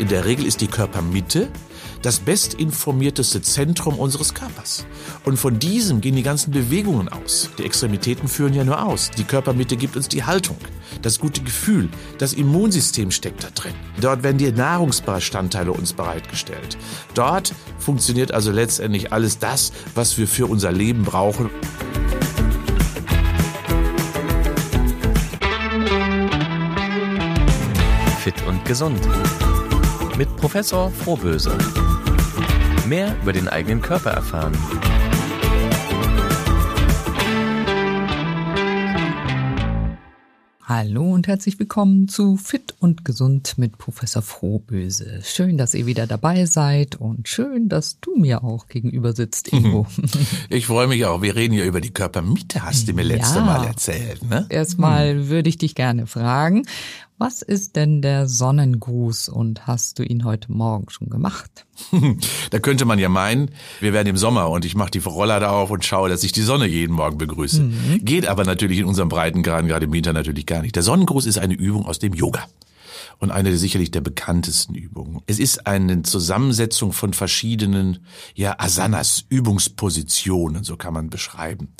in der Regel ist die Körpermitte das bestinformierteste Zentrum unseres Körpers. Und von diesem gehen die ganzen Bewegungen aus. Die Extremitäten führen ja nur aus. Die Körpermitte gibt uns die Haltung, das gute Gefühl, das Immunsystem steckt da drin. Dort werden die Nahrungsbestandteile uns bereitgestellt. Dort funktioniert also letztendlich alles das, was wir für unser Leben brauchen. Fit und gesund. Mit Professor Frohböse. Mehr über den eigenen Körper erfahren. Hallo und herzlich willkommen zu Fit und Gesund mit Professor Frohböse. Schön, dass ihr wieder dabei seid und schön, dass du mir auch gegenüber sitzt, Ingo. Ich freue mich auch. Wir reden ja über die Körpermitte, hast du mir letzte Ja. Mal erzählt. Ne? Erstmal würde ich dich gerne fragen, was ist denn der Sonnengruß und hast du ihn heute Morgen schon gemacht? Da könnte man ja meinen, wir werden im Sommer und ich mache die Roller da auf und schaue, dass ich die Sonne jeden Morgen begrüße. Geht aber natürlich in unserem Breitengraden, gerade im Winter natürlich gar nicht. Der Sonnengruß ist eine Übung aus dem Yoga. Und eine sicherlich der bekanntesten Übungen. Es ist eine Zusammensetzung von verschiedenen, ja, Asanas, Übungspositionen, so kann man beschreiben.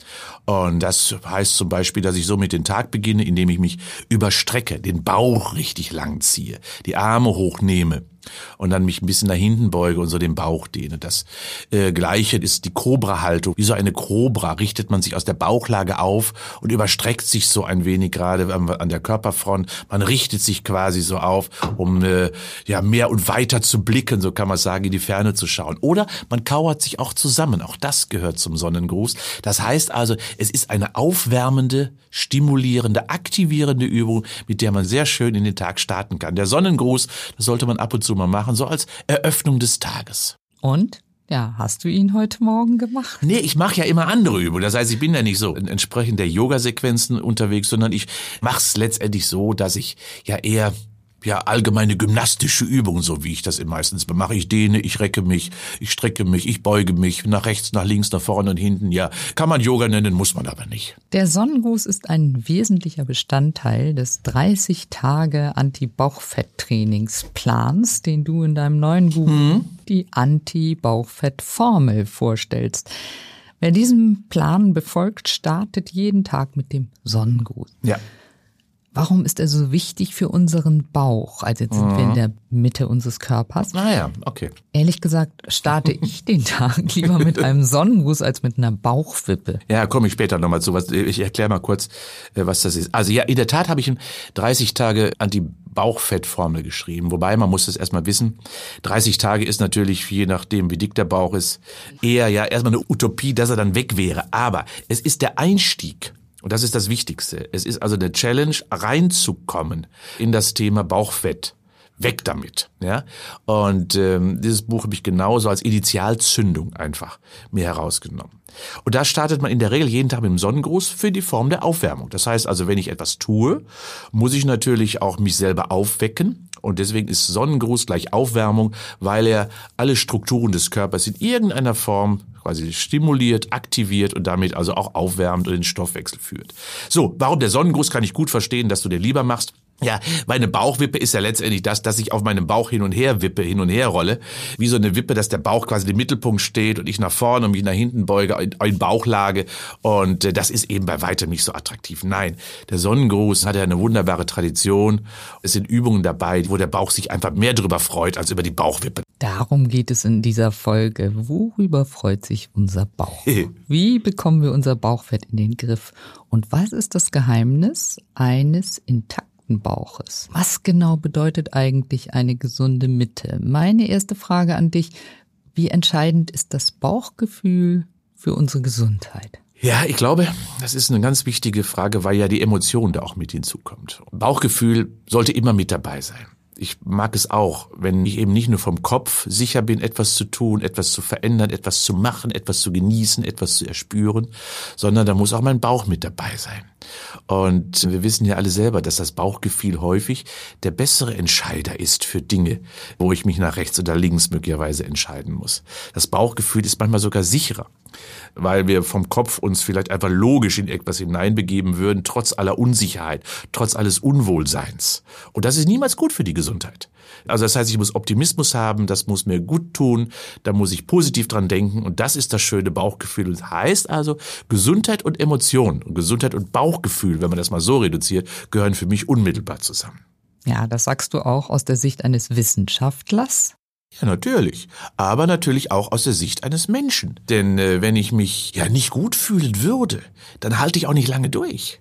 Und das heißt zum Beispiel, dass ich so mit den Tag beginne, indem ich mich überstrecke, den Bauch richtig lang ziehe, die Arme hochnehme, und dann mich ein bisschen nach hinten beuge und so den Bauch dehne. Das äh, Gleiche ist die Cobra-Haltung. Wie so eine Cobra richtet man sich aus der Bauchlage auf und überstreckt sich so ein wenig gerade an, der Körperfront. Man richtet sich quasi so auf, um äh, ja mehr und weiter zu blicken, so kann man sagen, in die Ferne zu schauen. Oder man kauert sich auch zusammen. Auch das gehört zum Sonnengruß. Das heißt also, es ist eine aufwärmende, stimulierende, aktivierende Übung, mit der man sehr schön in den Tag starten kann. Der Sonnengruß, das sollte man ab und zu mal machen, so als Eröffnung des Tages. Und? Ja, hast du ihn heute Morgen gemacht? Nee, ich mache ja immer andere Übungen. Das heißt, ich bin ja nicht so entsprechend der Yoga-Sequenzen unterwegs, sondern ich mache es letztendlich so, dass ich ja eher ja allgemeine gymnastische Übungen, so wie ich das meistens mache. Ich dehne, ich recke mich, ich strecke mich, ich beuge mich nach rechts, nach links, nach vorne und hinten. Ja, kann man Yoga nennen, muss man aber nicht. Der Sonnengruß ist ein wesentlicher Bestandteil des 30 Tage Anti-Bauchfett-Trainingsplans, den du in deinem neuen Buch die Anti-Bauchfett-Formel vorstellst. Wer diesen Plan befolgt, startet jeden Tag mit dem Sonnengruß. Ja. Warum ist er so wichtig für unseren Bauch? Also jetzt sind wir in der Mitte unseres Körpers. Naja, okay. Ehrlich gesagt starte ich den Tag lieber mit einem Sonnengruß als mit einer Bauchwippe. Ja, komme ich später nochmal zu. Was, ich erkläre mal kurz, äh, was das ist. Also ja, in der Tat habe ich ein 30 Tage Anti-Bauchfettformel geschrieben. Wobei, man muss das erstmal wissen. 30 Tage ist natürlich, je nachdem, wie dick der Bauch ist, eher ja erstmal eine Utopie, dass er dann weg wäre. Aber es ist der Einstieg. Und das ist das Wichtigste. Es ist also der Challenge, reinzukommen in das Thema Bauchfett. Weg damit, ja. Und ähm, dieses Buch habe ich genauso als Initialzündung einfach mir herausgenommen. Und da startet man in der Regel jeden Tag mit dem Sonnengruß für die Form der Aufwärmung. Das heißt also, wenn ich etwas tue, muss ich natürlich auch mich selber aufwecken. Und deswegen ist Sonnengruß gleich Aufwärmung, weil er alle Strukturen des Körpers in irgendeiner Form quasi stimuliert, aktiviert und damit also auch aufwärmt und den Stoffwechsel führt. So, warum der Sonnengruß kann ich gut verstehen, dass du den lieber machst. Ja, meine Bauchwippe ist ja letztendlich das, dass ich auf meinem Bauch hin und her wippe, hin und her rolle. Wie so eine Wippe, dass der Bauch quasi im Mittelpunkt steht und ich nach vorne und mich nach hinten beuge in, Bauchlage. Und äh, das ist eben bei weitem nicht so attraktiv. Nein, der Sonnengruß hat ja eine wunderbare Tradition. Es sind Übungen dabei, wo der Bauch sich einfach mehr drüber freut als über die Bauchwippe. Darum geht es in dieser Folge. Worüber freut sich unser Bauch? Wie bekommen wir unser Bauchfett in den Griff? Und was ist das Geheimnis eines intakten Bauches? Was genau bedeutet eigentlich eine gesunde Mitte? Meine erste Frage an dich. Wie entscheidend ist das Bauchgefühl für unsere Gesundheit? Ja, ich glaube, das ist eine ganz wichtige Frage, weil ja die Emotion da auch mit hinzukommt. Bauchgefühl sollte immer mit dabei sein. Ich mag es auch, wenn ich eben nicht nur vom Kopf sicher bin, etwas zu tun, etwas zu verändern, etwas zu machen, etwas zu genießen, etwas zu erspüren, sondern da muss auch mein Bauch mit dabei sein. Und wir wissen ja alle selber, dass das Bauchgefühl häufig der bessere Entscheider ist für Dinge, wo ich mich nach rechts oder links möglicherweise entscheiden muss. Das Bauchgefühl ist manchmal sogar sicherer. Weil wir vom Kopf uns vielleicht einfach logisch in etwas hineinbegeben würden, trotz aller Unsicherheit, trotz alles Unwohlseins. Und das ist niemals gut für die Gesundheit. Also das heißt, ich muss Optimismus haben, das muss mir gut tun, da muss ich positiv dran denken und das ist das schöne Bauchgefühl. Und das heißt also, Gesundheit und Emotion und Gesundheit und Bauchgefühl, wenn man das mal so reduziert, gehören für mich unmittelbar zusammen. Ja, das sagst du auch aus der Sicht eines Wissenschaftlers. Ja, natürlich. Aber natürlich auch aus der Sicht eines Menschen. Denn äh, wenn ich mich ja nicht gut fühlen würde, dann halte ich auch nicht lange durch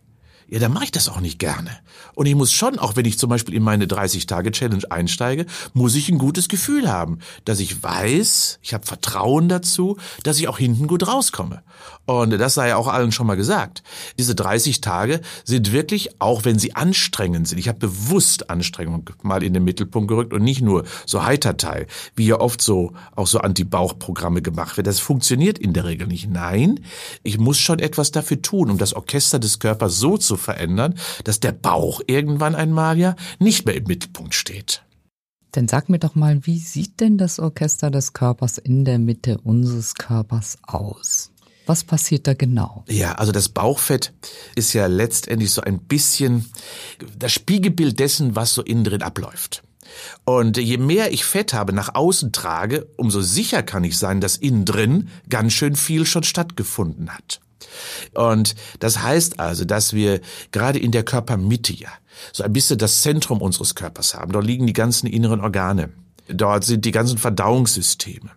ja, dann mache ich das auch nicht gerne. Und ich muss schon, auch wenn ich zum Beispiel in meine 30-Tage-Challenge einsteige, muss ich ein gutes Gefühl haben, dass ich weiß, ich habe Vertrauen dazu, dass ich auch hinten gut rauskomme. Und das sei ja auch allen schon mal gesagt. Diese 30 Tage sind wirklich, auch wenn sie anstrengend sind, ich habe bewusst Anstrengung mal in den Mittelpunkt gerückt und nicht nur so Heiterteil, wie ja oft so auch so Anti-Bauch-Programme gemacht wird. Das funktioniert in der Regel nicht. Nein, ich muss schon etwas dafür tun, um das Orchester des Körpers so zu verändern, dass der Bauch irgendwann einmal ja nicht mehr im Mittelpunkt steht. Denn sag mir doch mal, wie sieht denn das Orchester des Körpers in der Mitte unseres Körpers aus? Was passiert da genau? Ja, also das Bauchfett ist ja letztendlich so ein bisschen das Spiegelbild dessen, was so innen drin abläuft. Und je mehr ich Fett habe nach außen trage, umso sicher kann ich sein, dass innen drin ganz schön viel schon stattgefunden hat. Und das heißt also, dass wir gerade in der Körpermitte ja so ein bisschen das Zentrum unseres Körpers haben. Dort liegen die ganzen inneren Organe. Dort sind die ganzen Verdauungssysteme.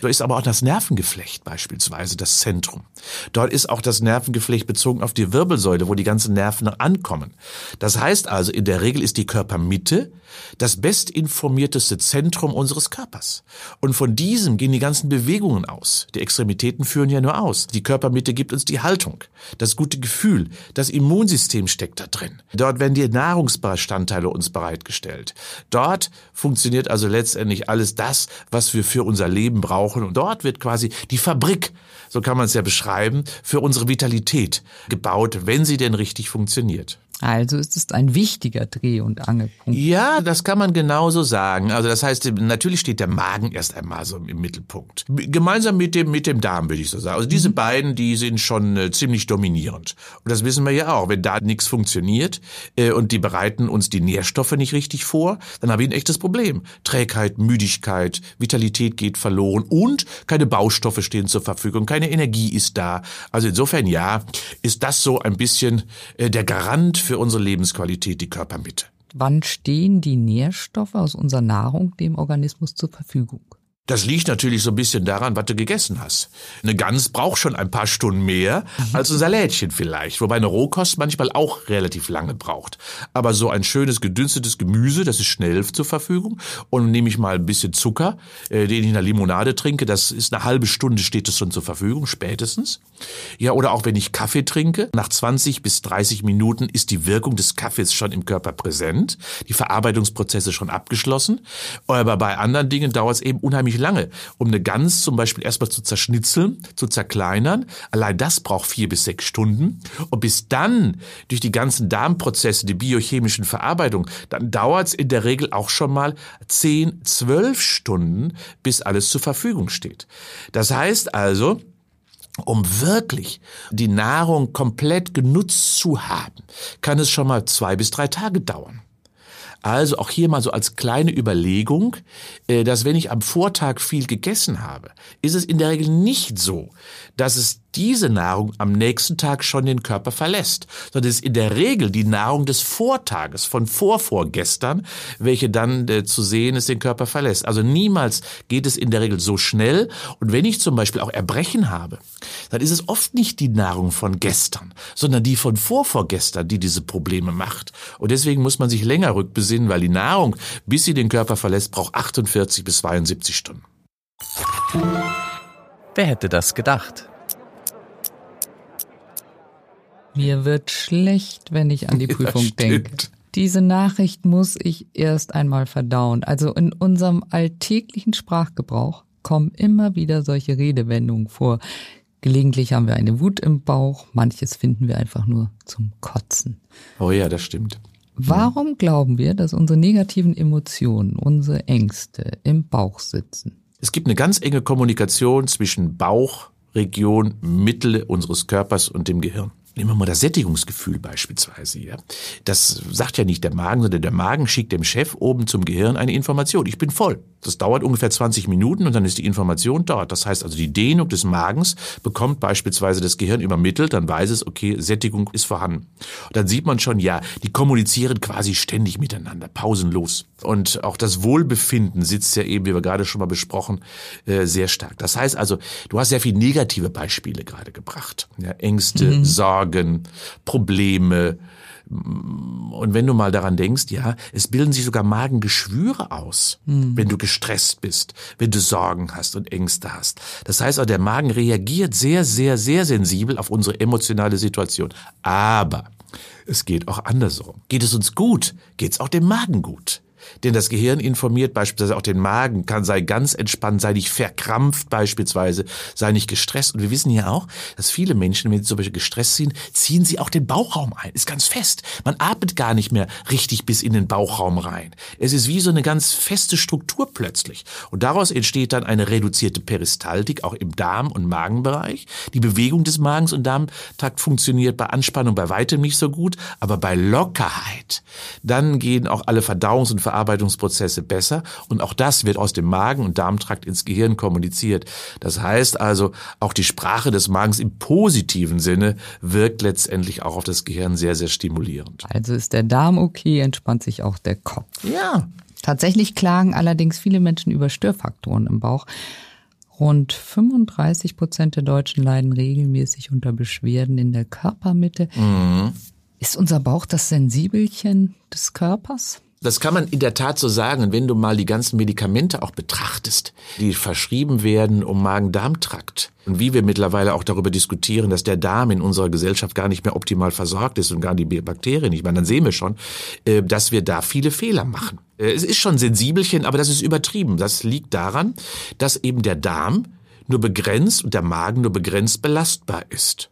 Dort ist aber auch das Nervengeflecht beispielsweise das Zentrum. Dort ist auch das Nervengeflecht bezogen auf die Wirbelsäule, wo die ganzen Nerven ankommen. Das heißt also, in der Regel ist die Körpermitte das bestinformierteste Zentrum unseres Körpers. Und von diesem gehen die ganzen Bewegungen aus. Die Extremitäten führen ja nur aus. Die Körpermitte gibt uns die Haltung, das gute Gefühl, das Immunsystem steckt da drin. Dort werden die Nahrungsbestandteile uns bereitgestellt. Dort funktioniert also letztendlich alles das, was wir für unser Leben brauchen. Und dort wird quasi die Fabrik, so kann man es ja beschreiben, für unsere Vitalität gebaut, wenn sie denn richtig funktioniert. Also ist es ein wichtiger Dreh- und Angelpunkt. Ja, das kann man genauso sagen. Also das heißt, natürlich steht der Magen erst einmal so im Mittelpunkt. Gemeinsam mit dem, mit dem Darm, würde ich so sagen. Also diese mhm. beiden, die sind schon äh, ziemlich dominierend. Und das wissen wir ja auch. Wenn da nichts funktioniert äh, und die bereiten uns die Nährstoffe nicht richtig vor, dann habe ich ein echtes Problem. Trägheit, Müdigkeit, Vitalität geht verloren und keine Baustoffe stehen zur Verfügung, keine Energie ist da. Also insofern ja, ist das so ein bisschen äh, der Garant für unsere Lebensqualität die Körpermitte. Wann stehen die Nährstoffe aus unserer Nahrung dem Organismus zur Verfügung? Das liegt natürlich so ein bisschen daran, was du gegessen hast. Eine Gans braucht schon ein paar Stunden mehr als ein Salätchen vielleicht, wobei eine Rohkost manchmal auch relativ lange braucht. Aber so ein schönes gedünstetes Gemüse, das ist schnell zur Verfügung. Und nehme ich mal ein bisschen Zucker, äh, den ich in der Limonade trinke, das ist eine halbe Stunde steht es schon zur Verfügung, spätestens. Ja, oder auch wenn ich Kaffee trinke, nach 20 bis 30 Minuten ist die Wirkung des Kaffees schon im Körper präsent, die Verarbeitungsprozesse schon abgeschlossen. Aber bei anderen Dingen dauert es eben unheimlich unheimlich lange, um eine Gans zum Beispiel erstmal zu zerschnitzeln, zu zerkleinern. Allein das braucht vier bis sechs Stunden. Und bis dann durch die ganzen Darmprozesse, die biochemischen Verarbeitung, dann dauert es in der Regel auch schon mal zehn, zwölf Stunden, bis alles zur Verfügung steht. Das heißt also, um wirklich die Nahrung komplett genutzt zu haben, kann es schon mal zwei bis drei Tage dauern. Also auch hier mal so als kleine Überlegung, äh, dass wenn ich am Vortag viel gegessen habe, ist es in der Regel nicht so, dass es diese Nahrung am nächsten Tag schon den Körper verlässt, sondern es ist in der Regel die Nahrung des Vortages, von vorvorgestern, welche dann äh, zu sehen ist, den Körper verlässt. Also niemals geht es in der Regel so schnell. Und wenn ich zum Beispiel auch Erbrechen habe, dann ist es oft nicht die Nahrung von gestern, sondern die von vorvorgestern, die diese Probleme macht. Und deswegen muss man sich länger rückbesinnen, weil die Nahrung, bis sie den Körper verlässt, braucht 48 bis 72 Stunden. Wer hätte das gedacht? Mir wird schlecht, wenn ich an die Prüfung denke. Diese Nachricht muss ich erst einmal verdauen. Also in unserem alltäglichen Sprachgebrauch kommen immer wieder solche Redewendungen vor. Gelegentlich haben wir eine Wut im Bauch, manches finden wir einfach nur zum Kotzen. Oh ja, das stimmt. Warum glauben wir, dass unsere negativen Emotionen, unsere Ängste im Bauch sitzen? Es gibt eine ganz enge Kommunikation zwischen Bauch, Region Mitte unseres Körpers und dem Gehirn. Nehmen wir mal das Sättigungsgefühl beispielsweise. Ja. Das sagt ja nicht der Magen, sondern der Magen schickt dem Chef oben zum Gehirn eine Information. Ich bin voll. Das dauert ungefähr 20 Minuten und dann ist die Information dort. Das heißt also, die Dehnung des Magens bekommt beispielsweise das Gehirn übermittelt, dann weiß es, okay, Sättigung ist vorhanden. Und dann sieht man schon, ja, die kommunizieren quasi ständig miteinander, pausenlos. Und auch das Wohlbefinden sitzt ja eben, wie wir gerade schon mal besprochen, äh, sehr stark. Das heißt also, du hast sehr viele negative Beispiele gerade gebracht. Ja, Ängste, mhm. Sorgen, Probleme, und wenn du mal daran denkst, ja, es bilden sich sogar Magengeschwüre aus, mhm. wenn du gestresst bist, wenn du Sorgen hast und Ängste hast. Das heißt auch, der Magen reagiert sehr, sehr, sehr sensibel auf unsere emotionale Situation. Aber es geht auch andersrum. Geht es uns gut, geht es auch dem Magen gut. Denn das Gehirn informiert beispielsweise auch den Magen, kann sei ganz entspannt, sei nicht verkrampft beispielsweise, sei nicht gestresst. Und wir wissen ja auch, dass viele Menschen, wenn sie zum Beispiel gestresst sind, ziehen sie auch den Bauchraum ein. Ist ganz fest. Man atmet gar nicht mehr richtig bis in den Bauchraum rein. Es ist wie so eine ganz feste Struktur plötzlich. Und daraus entsteht dann eine reduzierte Peristaltik, auch im Darm- und Magenbereich. Die Bewegung des Magens und Darmtrakt funktioniert bei Anspannung bei weitem nicht so gut, aber bei Lockerheit, dann gehen auch alle Verdauungs- und Ver Verarbeitungsprozesse besser und auch das wird aus dem Magen- und Darmtrakt ins Gehirn kommuniziert. Das heißt also, auch die Sprache des Magens im positiven Sinne wirkt letztendlich auch auf das Gehirn sehr, sehr stimulierend. Also ist der Darm okay, entspannt sich auch der Kopf. Ja. Tatsächlich klagen allerdings viele Menschen über Störfaktoren im Bauch. Rund 35 Prozent der Deutschen leiden regelmäßig unter Beschwerden in der Körpermitte. Mhm. Ist unser Bauch das Sensibelchen des Körpers? Das kann man in der Tat so sagen. Wenn du mal die ganzen Medikamente auch betrachtest, die verschrieben werden um Magen-Darm-Trakt und wie wir mittlerweile auch darüber diskutieren, dass der Darm in unserer Gesellschaft gar nicht mehr optimal versorgt ist und gar die Bakterien nicht mehr, dann sehen wir schon, äh, dass wir da viele Fehler machen. Äh, es ist schon sensibelchen, aber das ist übertrieben. Das liegt daran, dass eben der Darm nur begrenzt und der Magen nur begrenzt belastbar ist.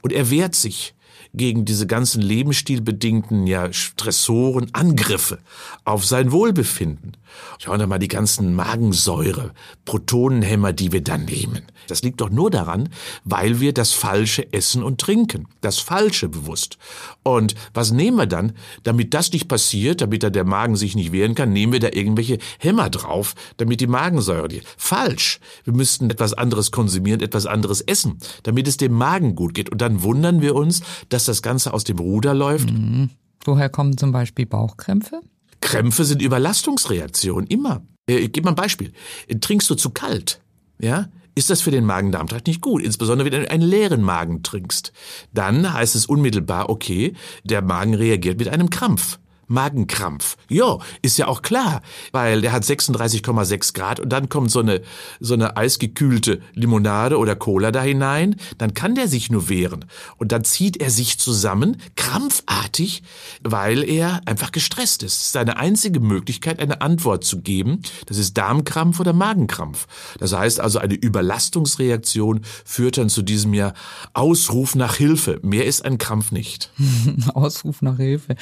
Und er wehrt sich gegen diese ganzen lebensstilbedingten ja, Stressoren, Angriffe auf sein Wohlbefinden. Schauen wir mal die ganzen Magensäure, Protonenhämmer, die wir dann nehmen. Das liegt doch nur daran, weil wir das Falsche essen und trinken. Das Falsche bewusst. Und was nehmen wir dann? Damit das nicht passiert, damit da der Magen sich nicht wehren kann, nehmen wir da irgendwelche Hämmer drauf, damit die Magensäure die. Falsch. Wir müssten etwas anderes konsumieren, etwas anderes essen, damit es dem Magen gut geht. Und dann wundern wir uns, dass das Ganze aus dem Ruder läuft. Mhm. Woher kommen zum Beispiel Bauchkrämpfe? Krämpfe sind Überlastungsreaktionen, immer. Äh, ich gebe mal ein Beispiel. Trinkst du zu kalt, ja, ist das für den Magen-Darm-Trakt nicht gut. Insbesondere wenn du einen leeren Magen trinkst. Dann heißt es unmittelbar, okay, der Magen reagiert mit einem Krampf. Magenkrampf. Ja, ist ja auch klar, weil der hat 36,6 Grad und dann kommt so eine, so eine eisgekühlte Limonade oder Cola da hinein, dann kann der sich nur wehren. Und dann zieht er sich zusammen, krampfartig, weil er einfach gestresst ist seine einzige Möglichkeit, eine Antwort zu geben. Das ist Darmkrampf oder Magenkrampf. Das heißt also, eine Überlastungsreaktion führt dann zu diesem ja Ausruf nach Hilfe. Mehr ist ein Krampf nicht. Ausruf nach Hilfe.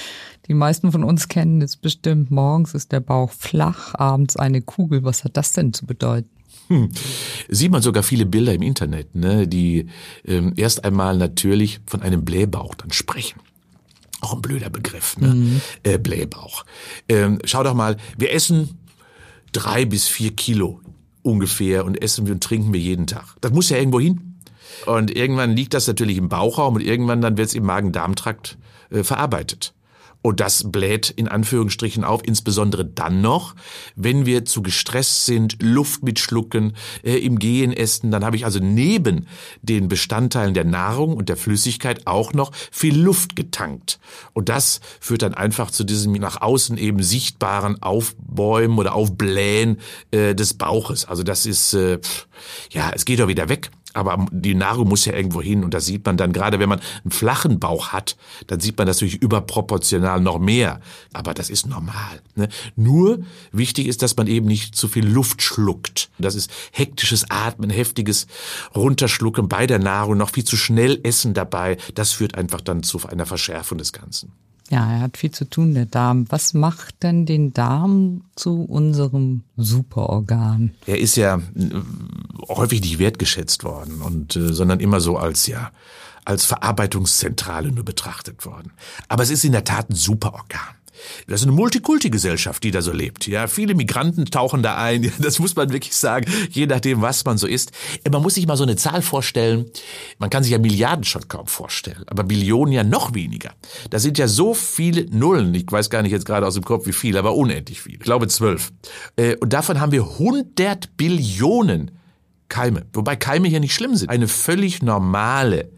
Die meisten von uns kennen es bestimmt. Morgens ist der Bauch flach, abends eine Kugel. Was hat das denn zu bedeuten? Hm. Sieht man sogar viele Bilder im Internet, ne, die ähm, erst einmal natürlich von einem Blähbauch dann sprechen. Auch ein blöder Begriff, ne? Mhm. Äh, Blähbauch. Ähm, schau doch mal, wir essen drei bis vier Kilo ungefähr und essen wir und trinken wir jeden Tag. Das muss ja irgendwo hin. Und irgendwann liegt das natürlich im Bauchraum und irgendwann dann wird es im Magen-Darm-Trakt äh, verarbeitet. Und das bläht in Anführungsstrichen auf, insbesondere dann noch, wenn wir zu gestresst sind, Luft mitschlucken, äh, im Gehen essen. Dann habe ich also neben den Bestandteilen der Nahrung und der Flüssigkeit auch noch viel Luft getankt. Und das führt dann einfach zu diesem nach außen eben sichtbaren Aufbäumen oder Aufblähen äh, des Bauches. Also das ist, äh, ja, es geht doch wieder weg. Aber die Nahrung muss ja irgendwo hin und da sieht man dann, gerade wenn man einen flachen Bauch hat, dann sieht man natürlich überproportional noch mehr. Aber das ist normal. Ne? Nur wichtig ist, dass man eben nicht zu viel Luft schluckt. Das ist hektisches Atmen, heftiges Runterschlucken bei der Nahrung, noch viel zu schnell Essen dabei. Das führt einfach dann zu einer Verschärfung des Ganzen. Ja, er hat viel zu tun, der Darm. Was macht denn den Darm zu unserem Superorgan? Er ist ja häufig nicht wertgeschätzt worden und äh, sondern immer so als ja als Verarbeitungszentrale nur betrachtet worden. Aber es ist in der Tat ein super Organ. Das ist eine Multikulti-Gesellschaft, die da so lebt. Ja, viele Migranten tauchen da ein. Das muss man wirklich sagen, je nachdem, was man so ist. Man muss sich mal so eine Zahl vorstellen. Man kann sich ja Milliarden schon kaum vorstellen, aber Billionen ja noch weniger. Da sind ja so viele Nullen. Ich weiß gar nicht jetzt gerade aus dem Kopf, wie viel, aber unendlich viel. Ich glaube zwölf. Äh, und davon haben wir 100 Billionen Keime. Wobei Keime hier nicht schlimm sind. Eine völlig normale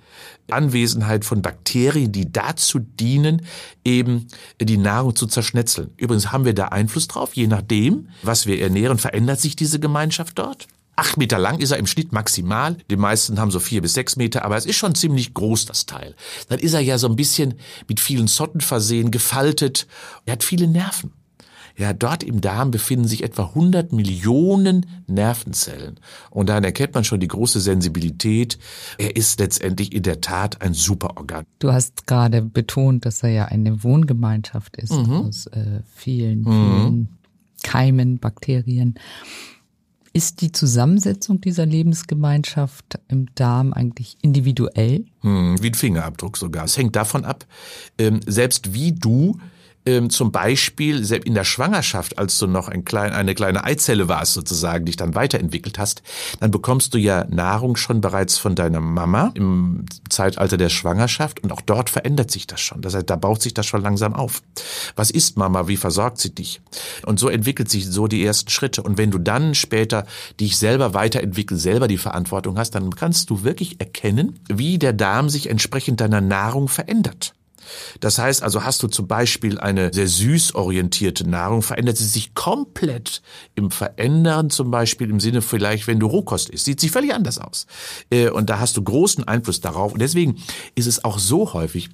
Anwesenheit von Bakterien, die dazu dienen, eben die Nahrung zu zerschnetzeln. Übrigens haben wir da Einfluss drauf, je nachdem, was wir ernähren, verändert sich diese Gemeinschaft dort. Acht Meter lang ist er im Schnitt maximal. Die meisten haben so vier bis sechs Meter, aber es ist schon ziemlich groß, das Teil. Dann ist er ja so ein bisschen mit vielen Zotten versehen, gefaltet. Er hat viele Nerven. Ja, dort im Darm befinden sich etwa 100 Millionen Nervenzellen. Und daran erkennt man schon die große Sensibilität. Er ist letztendlich in der Tat ein Superorgan. Du hast gerade betont, dass er ja eine Wohngemeinschaft ist mhm. aus äh, vielen, mhm. vielen mhm. Keimen, Bakterien. Ist die Zusammensetzung dieser Lebensgemeinschaft im Darm eigentlich individuell? Hm, wie ein Fingerabdruck sogar. Es hängt davon ab, ähm, selbst wie du ähm, zum Beispiel in der Schwangerschaft, als du noch ein klein, eine kleine Eizelle warst sozusagen, dich dann weiterentwickelt hast, dann bekommst du ja Nahrung schon bereits von deiner Mama im Zeitalter der Schwangerschaft und auch dort verändert sich das schon. Das heißt, da baut sich das schon langsam auf. Was ist Mama? Wie versorgt sie dich? Und so entwickelt sich so die ersten Schritte. Und wenn du dann später dich selber weiterentwickelst, selber die Verantwortung hast, dann kannst du wirklich erkennen, wie der Darm sich entsprechend deiner Nahrung verändert. Das heißt also, hast du zum Beispiel eine sehr süß orientierte Nahrung, verändert sie sich komplett im Verändern, zum Beispiel im Sinne vielleicht, wenn du Rohkost isst, sieht sie völlig anders aus. Äh, und da hast du großen Einfluss darauf. Und deswegen ist es auch so häufig,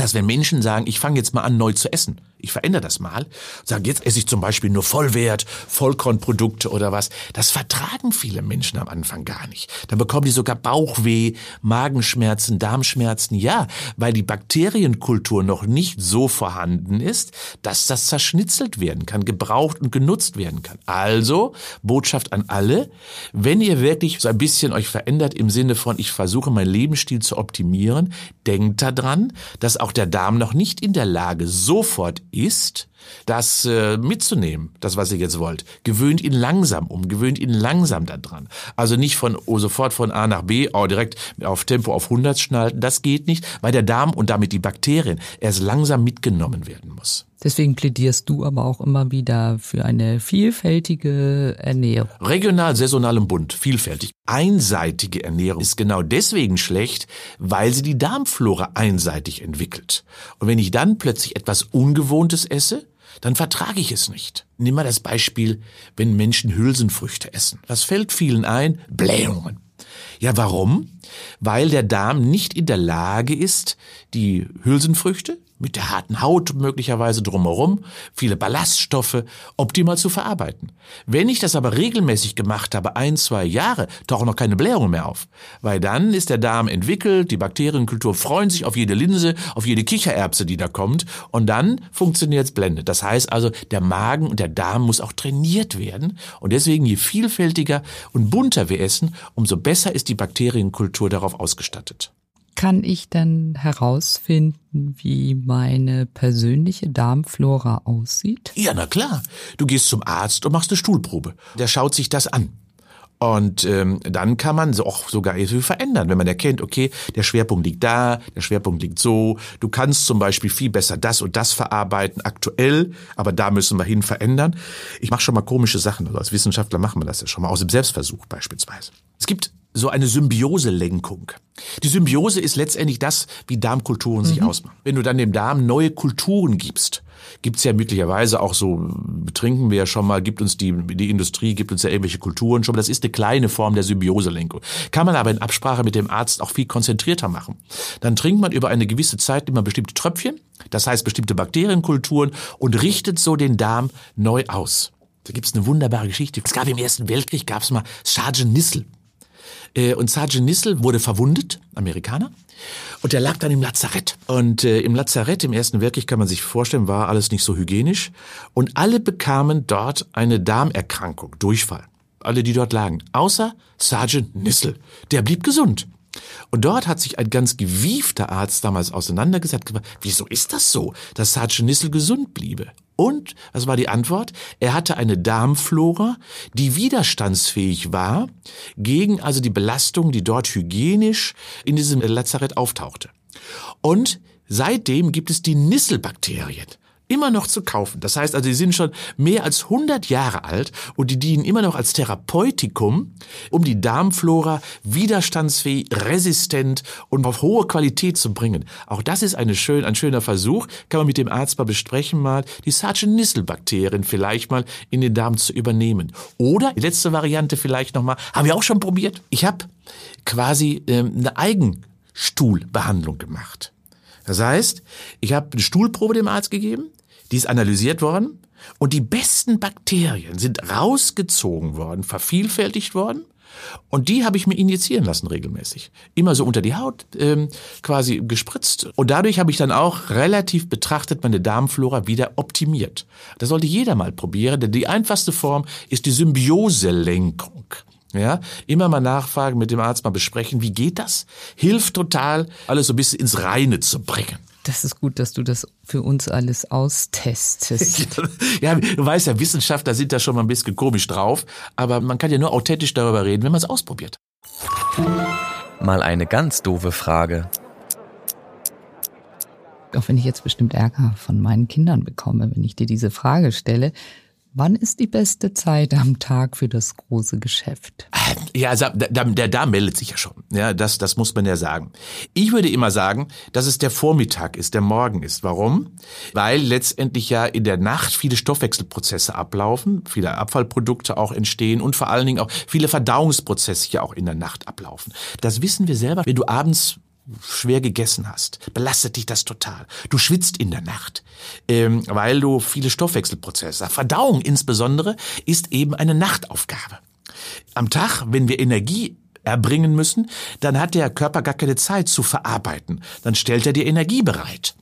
dass wenn Menschen sagen, ich fange jetzt mal an, neu zu essen, ich verändere das mal, sage, jetzt esse ich zum Beispiel nur Vollwert, Vollkornprodukte oder was. Das vertragen viele Menschen am Anfang gar nicht. Dann bekommen die sogar Bauchweh, Magenschmerzen, Darmschmerzen. Ja, weil die Bakterienkultur noch nicht so vorhanden ist, dass das zerschnitzelt werden kann, gebraucht und genutzt werden kann. Also, Botschaft an alle, wenn ihr wirklich so ein bisschen euch verändert im Sinne von, ich versuche meinen Lebensstil zu optimieren, denkt daran, dass auch der Darm noch nicht in der Lage sofort ist, das äh, mitzunehmen, das, was ihr jetzt wollt. Gewöhnt ihn langsam um, gewöhnt ihn langsam daran. Also nicht von oh, sofort von A nach B, oh, direkt auf Tempo auf 100 schnalten, das geht nicht, weil der Darm und damit die Bakterien erst langsam mitgenommen werden muss. Deswegen plädierst du aber auch immer wieder für eine vielfältige Ernährung. Regional, saisonal und bunt, vielfältig. Einseitige Ernährung ist genau deswegen schlecht, weil sie die Darmflora einseitig entwickelt. Und wenn ich dann plötzlich etwas Ungewohntes esse, dann vertrage ich es nicht. Nimm mal das Beispiel, wenn Menschen Hülsenfrüchte essen. Was fällt vielen ein? Blähungen. Ja, warum? Weil der Darm nicht in der Lage ist, die Hülsenfrüchte, mit der harten Haut möglicherweise drumherum, viele Ballaststoffe optimal zu verarbeiten. Wenn ich das aber regelmäßig gemacht habe, ein, zwei Jahre, tauchen noch keine Blähungen mehr auf. Weil dann ist der Darm entwickelt, die Bakterienkultur freuen sich auf jede Linse, auf jede Kichererbse, die da kommt und dann funktioniert es blendend. Das heißt also, der Magen und der Darm muss auch trainiert werden und deswegen je vielfältiger und bunter wir essen, umso besser ist die Bakterienkultur darauf ausgestattet kann ich dann herausfinden, wie meine persönliche Darmflora aussieht? Ja, na klar. Du gehst zum Arzt und machst eine Stuhlprobe. Der schaut sich das an. Und ähm, dann kann man so auch sogar viel verändern, wenn man erkennt, okay, der Schwerpunkt liegt da, der Schwerpunkt liegt so. Du kannst zum Beispiel viel besser das und das verarbeiten aktuell, aber da müssen wir hin verändern. Ich mache schon mal komische Sachen. Also als Wissenschaftler machen wir das ja schon mal aus dem Selbstversuch beispielsweise. Es gibt so eine Symbioselenkung. Die Symbiose ist letztendlich das, wie Darmkulturen mhm. sich ausmachen. Wenn du dann dem Darm neue Kulturen gibst, gibt's ja möglicherweise auch so, trinken wir ja schon mal, gibt uns die, die Industrie, gibt uns ja irgendwelche Kulturen schon mal. Das ist eine kleine Form der Symbioselenkung. Kann man aber in Absprache mit dem Arzt auch viel konzentrierter machen. Dann trinkt man über eine gewisse Zeit immer bestimmte Tröpfchen, das heißt bestimmte Bakterienkulturen und richtet so den Darm neu aus. Da gibt's eine wunderbare Geschichte. Es gab im Ersten Weltkrieg, gab's mal Sergeant Nissel. Äh, und Sergeant Nissel wurde verwundet, Amerikaner, und er lag dann im Lazarett. Und äh, im Lazarett im Ersten Weltkrieg kann man sich vorstellen, war alles nicht so hygienisch. Und alle bekamen dort eine Darmerkrankung, Durchfall. alle, die dort lagen, außer Sergeant Nissel. Der blieb gesund. Und dort hat sich ein ganz gewiefter Arzt damals auseinandergesetzt, wieso ist das so, dass Sergeant Nissel gesund bliebe? Und, was war die Antwort? Er hatte eine Darmflora, die widerstandsfähig war gegen also die Belastung, die dort hygienisch in diesem Lazarett auftauchte. Und seitdem gibt es die Nisselbakterien immer noch zu kaufen. Das heißt also, die sind schon mehr als 100 Jahre alt und die dienen immer noch als Therapeutikum, um die Darmflora widerstandsfähig, resistent und auf hohe Qualität zu bringen. Auch das ist eine schön, ein schöner Versuch. Kann man mit dem Arzt mal besprechen, mal die Sargent-Nissel-Bakterien vielleicht mal in den Darm zu übernehmen. Oder, die letzte Variante vielleicht nochmal, haben wir auch schon probiert. Ich habe quasi ähm, eine Eigenstuhlbehandlung gemacht. Das heißt, ich habe eine Stuhlprobe dem Arzt gegeben, die ist analysiert worden und die besten Bakterien sind rausgezogen worden, vervielfältigt worden und die habe ich mir injizieren lassen regelmäßig. Immer so unter die Haut ähm, quasi gespritzt. Und dadurch habe ich dann auch relativ betrachtet meine Darmflora wieder optimiert. Das sollte jeder mal probieren, denn die einfachste Form ist die Symbioselenkung. Ja, immer mal nachfragen, mit dem Arzt mal besprechen, wie geht das? Hilft total, alles so ein bisschen ins Reine zu bringen. Das ist gut, dass du das für uns alles austestest. ja, du weißt ja, Wissenschaftler sind da schon mal ein bisschen komisch drauf, aber man kann ja nur authentisch darüber reden, wenn man es ausprobiert. Mal eine ganz doofe Frage. Auch wenn ich jetzt bestimmt Ärger von meinen Kindern bekomme, wenn ich dir diese Frage stelle, Wann ist die beste Zeit am Tag für das große Geschäft? Ja, also, der, der Darm meldet sich ja schon. Ja, das, das muss man ja sagen. Ich würde immer sagen, dass es der Vormittag ist, der Morgen ist. Warum? Weil letztendlich ja in der Nacht viele Stoffwechselprozesse ablaufen, viele Abfallprodukte auch entstehen und vor allen Dingen auch viele Verdauungsprozesse ja auch in der Nacht ablaufen. Das wissen wir selber, wenn du abends schwer gegessen hast, belastet dich das total. Du schwitzt in der Nacht, ähm, weil du viele Stoffwechselprozesse. Verdauung insbesondere ist eben eine Nachtaufgabe. Am Tag, wenn wir Energie erbringen müssen, dann hat der Körper gar keine Zeit zu verarbeiten. Dann stellt er dir Energie bereit.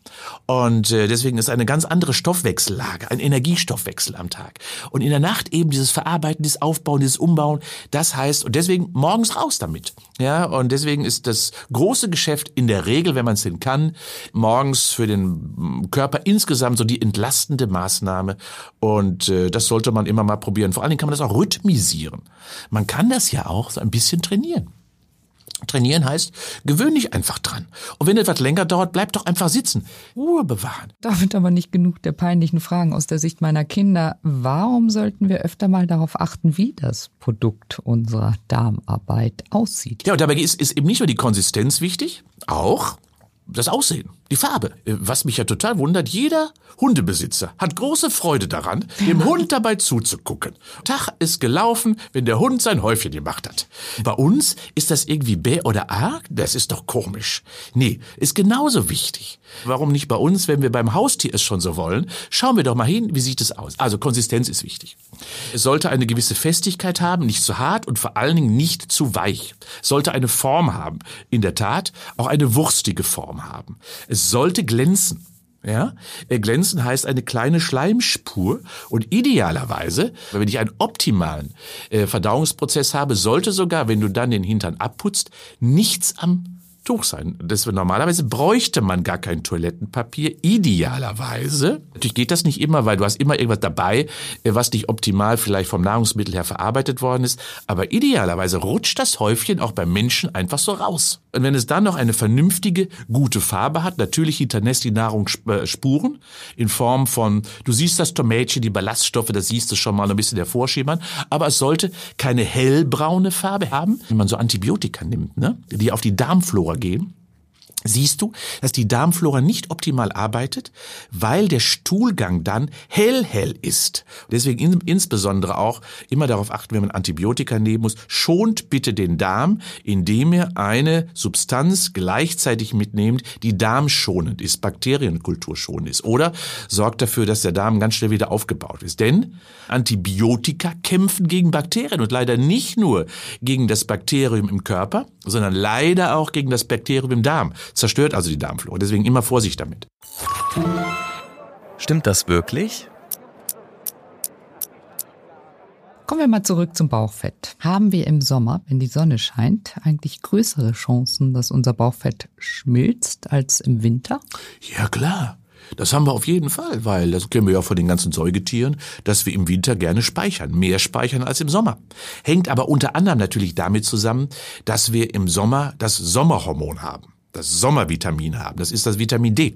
Und äh, deswegen ist eine ganz andere Stoffwechsellage, ein Energiestoffwechsel am Tag. Und in der Nacht eben dieses Verarbeiten, dieses Aufbauen, dieses Umbauen, das heißt, und deswegen morgens raus damit. Ja, und deswegen ist das große Geschäft in der Regel, wenn man es denn kann, morgens für den Körper insgesamt so die entlastende Maßnahme. Und äh, das sollte man immer mal probieren. Vor allen Dingen kann man das auch rhythmisieren. Man kann das ja auch so ein bisschen trainieren. Trainieren heißt, gewöhn dich einfach dran. Und wenn etwas länger dauert, bleib doch einfach sitzen. Ruhe bewahren. Damit aber nicht genug der peinlichen Fragen aus der Sicht meiner Kinder. Warum sollten wir öfter mal darauf achten, wie das Produkt unserer Darmarbeit aussieht? Ja, und dabei ist, ist eben nicht nur die Konsistenz wichtig, auch das Aussehen, die Farbe. Äh, was mich ja total wundert, jeder Hundebesitzer hat große Freude daran, dem Hund dabei zuzugucken. Tag ist gelaufen, wenn der Hund sein Häufchen gemacht hat. Bei uns ist das irgendwie bäh oder arg? Das ist doch komisch. Nee, ist genauso wichtig. Warum nicht bei uns, wenn wir beim Haustier es schon so wollen? Schauen wir doch mal hin, wie sieht es aus? Also Konsistenz ist wichtig. Es sollte eine gewisse Festigkeit haben, nicht zu hart und vor allen Dingen nicht zu weich. Es sollte eine Form haben. In der Tat auch eine wurstige Form haben. Es sollte glänzen. Ja, äh, glänzen heißt eine kleine Schleimspur und idealerweise, wenn ich einen optimalen äh, Verdauungsprozess habe, sollte sogar, wenn du dann den Hintern abputzt, nichts am Tuch sein. Das, normalerweise bräuchte man gar kein Toilettenpapier, idealerweise. Natürlich geht das nicht immer, weil du hast immer irgendwas dabei, äh, was nicht optimal vielleicht vom Nahrungsmittel her verarbeitet worden ist. Aber idealerweise rutscht das Häufchen auch beim Menschen einfach so raus. Und wenn es dann noch eine vernünftige, gute Farbe hat, natürlich hinterlässt die Nahrung äh, Spuren in Form von, du siehst das Tomätchen, die Ballaststoffe, das siehst du schon mal ein bisschen hervorschimmern, aber es sollte keine hellbraune Farbe haben, wenn man so Antibiotika nimmt, ne, die auf die Darmflora gehen siehst du, dass die Darmflora nicht optimal arbeitet, weil der Stuhlgang dann hell hell ist. Deswegen in, insbesondere auch immer darauf achten, wenn man Antibiotika nehmen muss, schont bitte den Darm, indem ihr eine Substanz gleichzeitig mitnehmt, die darmschonend ist, bakterienkulturschonend ist. Oder sorgt dafür, dass der Darm ganz schnell wieder aufgebaut ist. Denn Antibiotika kämpfen gegen Bakterien und leider nicht nur gegen das Bakterium im Körper, sondern leider auch gegen das Bakterium im Darm zerstört also die Darmflora. Deswegen immer Vorsicht damit. Stimmt das wirklich? Kommen wir mal zurück zum Bauchfett. Haben wir im Sommer, wenn die Sonne scheint, eigentlich größere Chancen, dass unser Bauchfett schmilzt als im Winter? Ja, klar. Das haben wir auf jeden Fall, weil das kennen wir ja von den ganzen Säugetieren, dass wir im Winter gerne speichern, mehr speichern als im Sommer. Hängt aber unter anderem natürlich damit zusammen, dass wir im Sommer das Sommerhormon haben das Sommervitamin haben. Das ist das Vitamin D.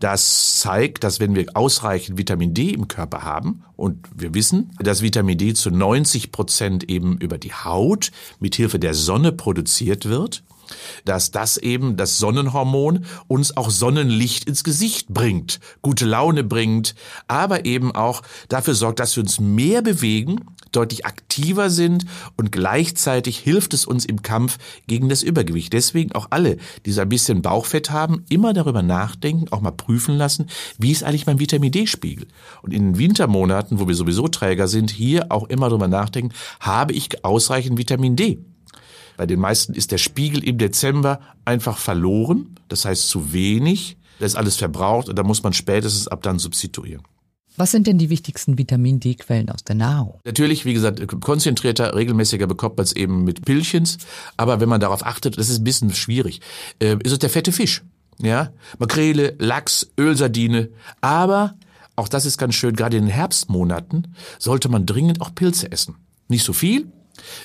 Das zeigt, dass wenn wir ausreichend Vitamin D im Körper haben, und wir wissen, dass Vitamin D zu 90 Prozent eben über die Haut mithilfe der Sonne produziert wird, dass das eben das Sonnenhormon uns auch Sonnenlicht ins Gesicht bringt, gute Laune bringt, aber eben auch dafür sorgt, dass wir uns mehr bewegen, deutlich aktiver sind und gleichzeitig hilft es uns im Kampf gegen das Übergewicht. Deswegen auch alle, die so ein bisschen Bauchfett haben, immer darüber nachdenken, auch mal prüfen lassen, wie ist eigentlich mein Vitamin D-Spiegel? Und in den Wintermonaten, wo wir sowieso Träger sind, hier auch immer darüber nachdenken, habe ich ausreichend Vitamin D? Bei den meisten ist der Spiegel im Dezember einfach verloren, das heißt zu wenig, da ist alles verbraucht und da muss man spätestens ab dann substituieren. Was sind denn die wichtigsten Vitamin D-Quellen aus der Nahrung? Natürlich, wie gesagt, konzentrierter, regelmäßiger bekommt man es eben mit Pillchens. Aber wenn man darauf achtet, das ist ein bisschen schwierig, äh, ist es der fette Fisch. Ja, Makrele, Lachs, Ölsardine. Aber auch das ist ganz schön, gerade in den Herbstmonaten sollte man dringend auch Pilze essen. Nicht so viel,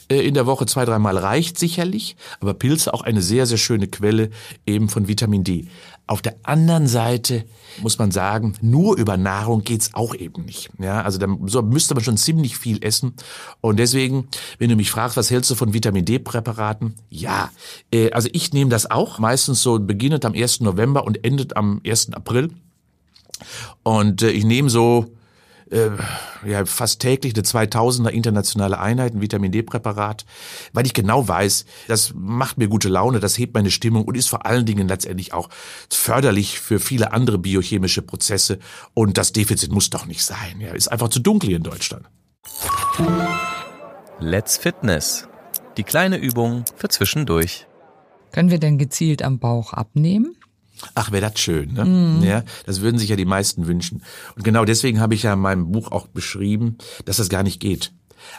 in der Woche zwei, dreimal reicht sicherlich, aber Pilze auch eine sehr, sehr schöne Quelle eben von Vitamin D. Auf der anderen Seite muss man sagen, nur über Nahrung geht's auch eben nicht. Ja, also da müsste man schon ziemlich viel essen. Und deswegen, wenn du mich fragst, was hältst du von Vitamin D-Präparaten? Ja, äh, also ich nehme das auch, meistens so beginnend am 1. November und endet am 1. April. Und äh, ich nehme so äh, ja, fast täglich eine 2000er internationale Einheit, ein Vitamin D-Präparat, weil ich genau weiß, das macht mir gute Laune, das hebt meine Stimmung und ist vor allen Dingen letztendlich auch förderlich für viele andere biochemische Prozesse. Und das Defizit muss doch nicht sein. Ja, ist einfach zu dunkel hier in Deutschland. Let's Fitness. Die kleine Übung für zwischendurch. Können wir denn gezielt am Bauch abnehmen? Ach, wäre das schön, ne? Mhm. Ja, das würden sich ja die meisten wünschen. Und genau deswegen habe ich ja in meinem Buch auch beschrieben, dass das gar nicht geht.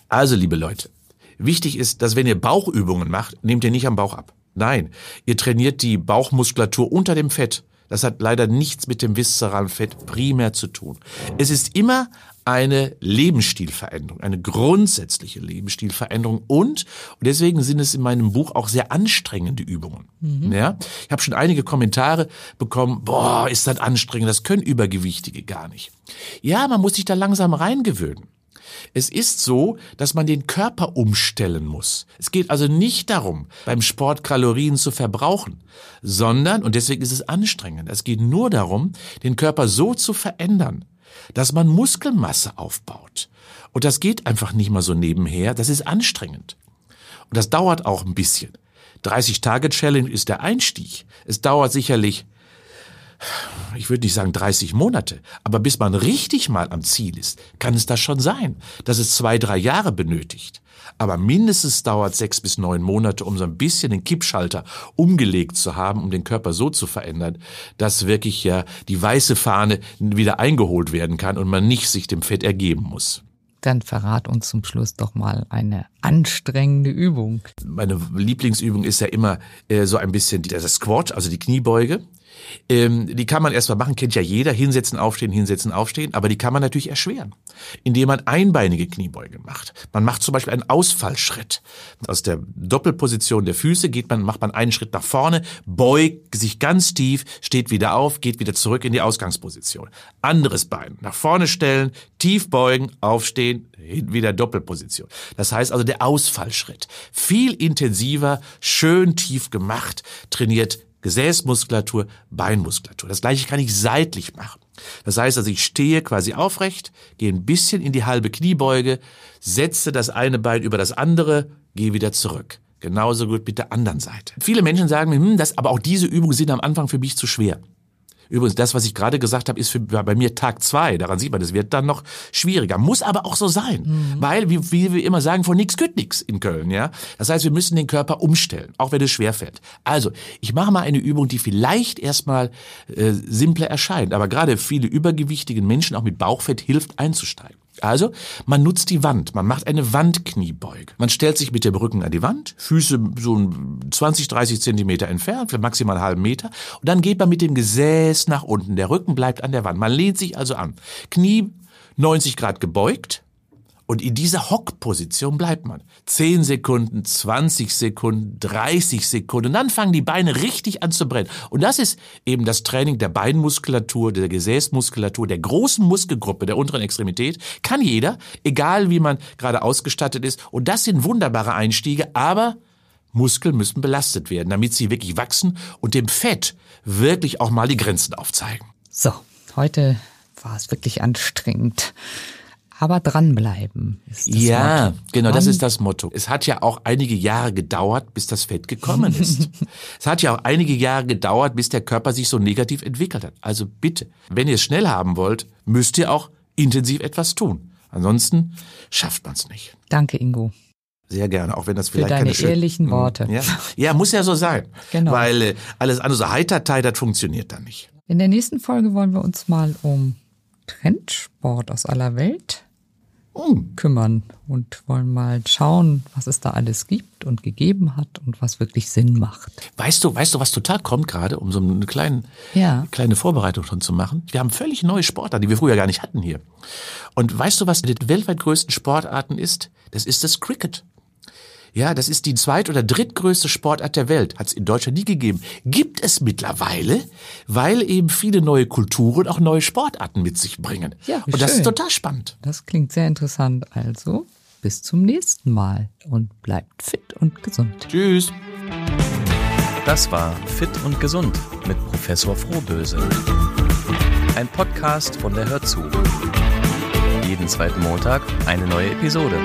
Also, liebe Leute, wichtig ist, dass wenn ihr Bauchübungen macht, nehmt ihr nicht am Bauch ab. Nein, ihr trainiert die Bauchmuskulatur unter dem Fett. Das hat leider nichts mit dem viszeralen Fett primär zu tun. Es ist immer eine Lebensstilveränderung, eine grundsätzliche Lebensstilveränderung und, und deswegen sind es in meinem Buch auch sehr anstrengende Übungen. Mhm. Ja, ich habe schon einige Kommentare bekommen, boah, ist das anstrengend, das können Übergewichtige gar nicht. Ja, man muss sich da langsam reingewöhnen. Es ist so, dass man den Körper umstellen muss. Es geht also nicht darum, beim Sport Kalorien zu verbrauchen, sondern, und deswegen ist es anstrengend, es geht nur darum, den Körper so zu verändern, dass man Muskelmasse aufbaut. Und das geht einfach nicht mal so nebenher, das ist anstrengend. Und das dauert auch ein bisschen. 30-Tage-Challenge ist der Einstieg. Es dauert sicherlich ich würde nicht sagen 30 Monate, aber bis man richtig mal am Ziel ist, kann es das schon sein, dass es zwei, drei Jahre benötigt. Aber mindestens dauert sechs bis neun Monate, um so ein bisschen den Kippschalter umgelegt zu haben, um den Körper so zu verändern, dass wirklich ja die weiße Fahne wieder eingeholt werden kann und man nicht sich dem Fett ergeben muss. Dann verrat uns zum Schluss doch mal eine anstrengende Übung. Meine Lieblingsübung ist ja immer äh, so ein bisschen der Squat, also die Kniebeuge. Ähm, die kann man erstmal machen, kennt ja jeder, hinsetzen, aufstehen, hinsetzen, aufstehen, aber die kann man natürlich erschweren, indem man einbeinige Kniebeuge macht. Man macht zum Beispiel einen Ausfallschritt. Aus der Doppelposition der Füße geht man, macht man einen Schritt nach vorne, beugt sich ganz tief, steht wieder auf, geht wieder zurück in die Ausgangsposition. Anderes Bein nach vorne stellen, tief beugen, aufstehen, wieder Doppelposition. Das heißt also der Ausfallschritt. Viel intensiver, schön tief gemacht, trainiert Gesäßmuskulatur, Beinmuskulatur. Das gleiche kann ich seitlich machen. Das heißt also, ich stehe quasi aufrecht, gehe ein bisschen in die halbe Kniebeuge, setze das eine Bein über das andere, gehe wieder zurück. Genauso gut mit der anderen Seite. Viele Menschen sagen mir, hm, das, aber auch diese Übungen sind am Anfang für mich zu schwer. Übrigens, das, was ich gerade gesagt habe, ist für, bei mir Tag zwei. Daran sieht man, das wird dann noch schwieriger. Muss aber auch so sein. Mhm. Weil, wie, wie wir immer sagen, von nichts geht nichts in Köln. Ja, Das heißt, wir müssen den Körper umstellen, auch wenn es schwerfällt. Also, ich mache mal eine Übung, die vielleicht erstmal äh, simpler erscheint. Aber gerade viele übergewichtigen Menschen, auch mit Bauchfett, hilft einzusteigen. Also, man nutzt die Wand. Man macht eine Wandkniebeuge. Man stellt sich mit dem Rücken an die Wand, Füße so 20, 30 Zentimeter entfernt, für maximal einen halben Meter. Und dann geht man mit dem Gesäß nach unten. Der Rücken bleibt an der Wand. Man lehnt sich also an. Knie 90 Grad gebeugt. Und in dieser Hockposition bleibt man. 10 Sekunden, 20 Sekunden, 30 Sekunden. Und dann fangen die Beine richtig an zu brennen. Und das ist eben das Training der Beinmuskulatur, der Gesäßmuskulatur, der großen Muskelgruppe der unteren Extremität. Kann jeder, egal wie man gerade ausgestattet ist. Und das sind wunderbare Einstiege, aber Muskeln müssen belastet werden, damit sie wirklich wachsen und dem Fett wirklich auch mal die Grenzen aufzeigen. So, heute war es wirklich anstrengend. Aber dranbleiben ist das Ja, Motto. genau, das ist das Motto. Es hat ja auch einige Jahre gedauert, bis das Fett gekommen ist. es hat ja auch einige Jahre gedauert, bis der Körper sich so negativ entwickelt hat. Also bitte, wenn ihr es schnell haben wollt, müsst ihr auch intensiv etwas tun. Ansonsten schafft man es nicht. Danke, Ingo. Sehr gerne, auch wenn das vielleicht deine keine schön- ehrlichen Mhm. Worte. Ja. ja, muss ja so sein. Genau. Weil äh, alles andere so heitertei, das funktioniert dann nicht. In der nächsten Folge wollen wir uns mal um Trendsport aus aller Welt Hm. Kümmern und wollen mal schauen, was es da alles gibt und gegeben hat und was wirklich Sinn macht. Weißt du, weißt du, was total kommt gerade, um so eine kleine, Ja. kleine Vorbereitung schon zu machen? Wir haben völlig neue Sportarten, die wir früher gar nicht hatten hier. Und weißt du, was die weltweit größten Sportarten ist? Das ist das Cricket. Ja, das ist die zweit- oder drittgrößte Sportart der Welt. Hat es in Deutschland nie gegeben. Gibt es mittlerweile, weil eben viele neue Kulturen auch neue Sportarten mit sich bringen. Ja, wie Und das schön. ist total spannend. Das klingt sehr interessant. Also bis zum nächsten Mal und bleibt fit und gesund. Tschüss. Das war Fit und Gesund mit Professor Frohböse. Ein Podcast von der Hörzu. Jeden zweiten Montag eine neue Episode.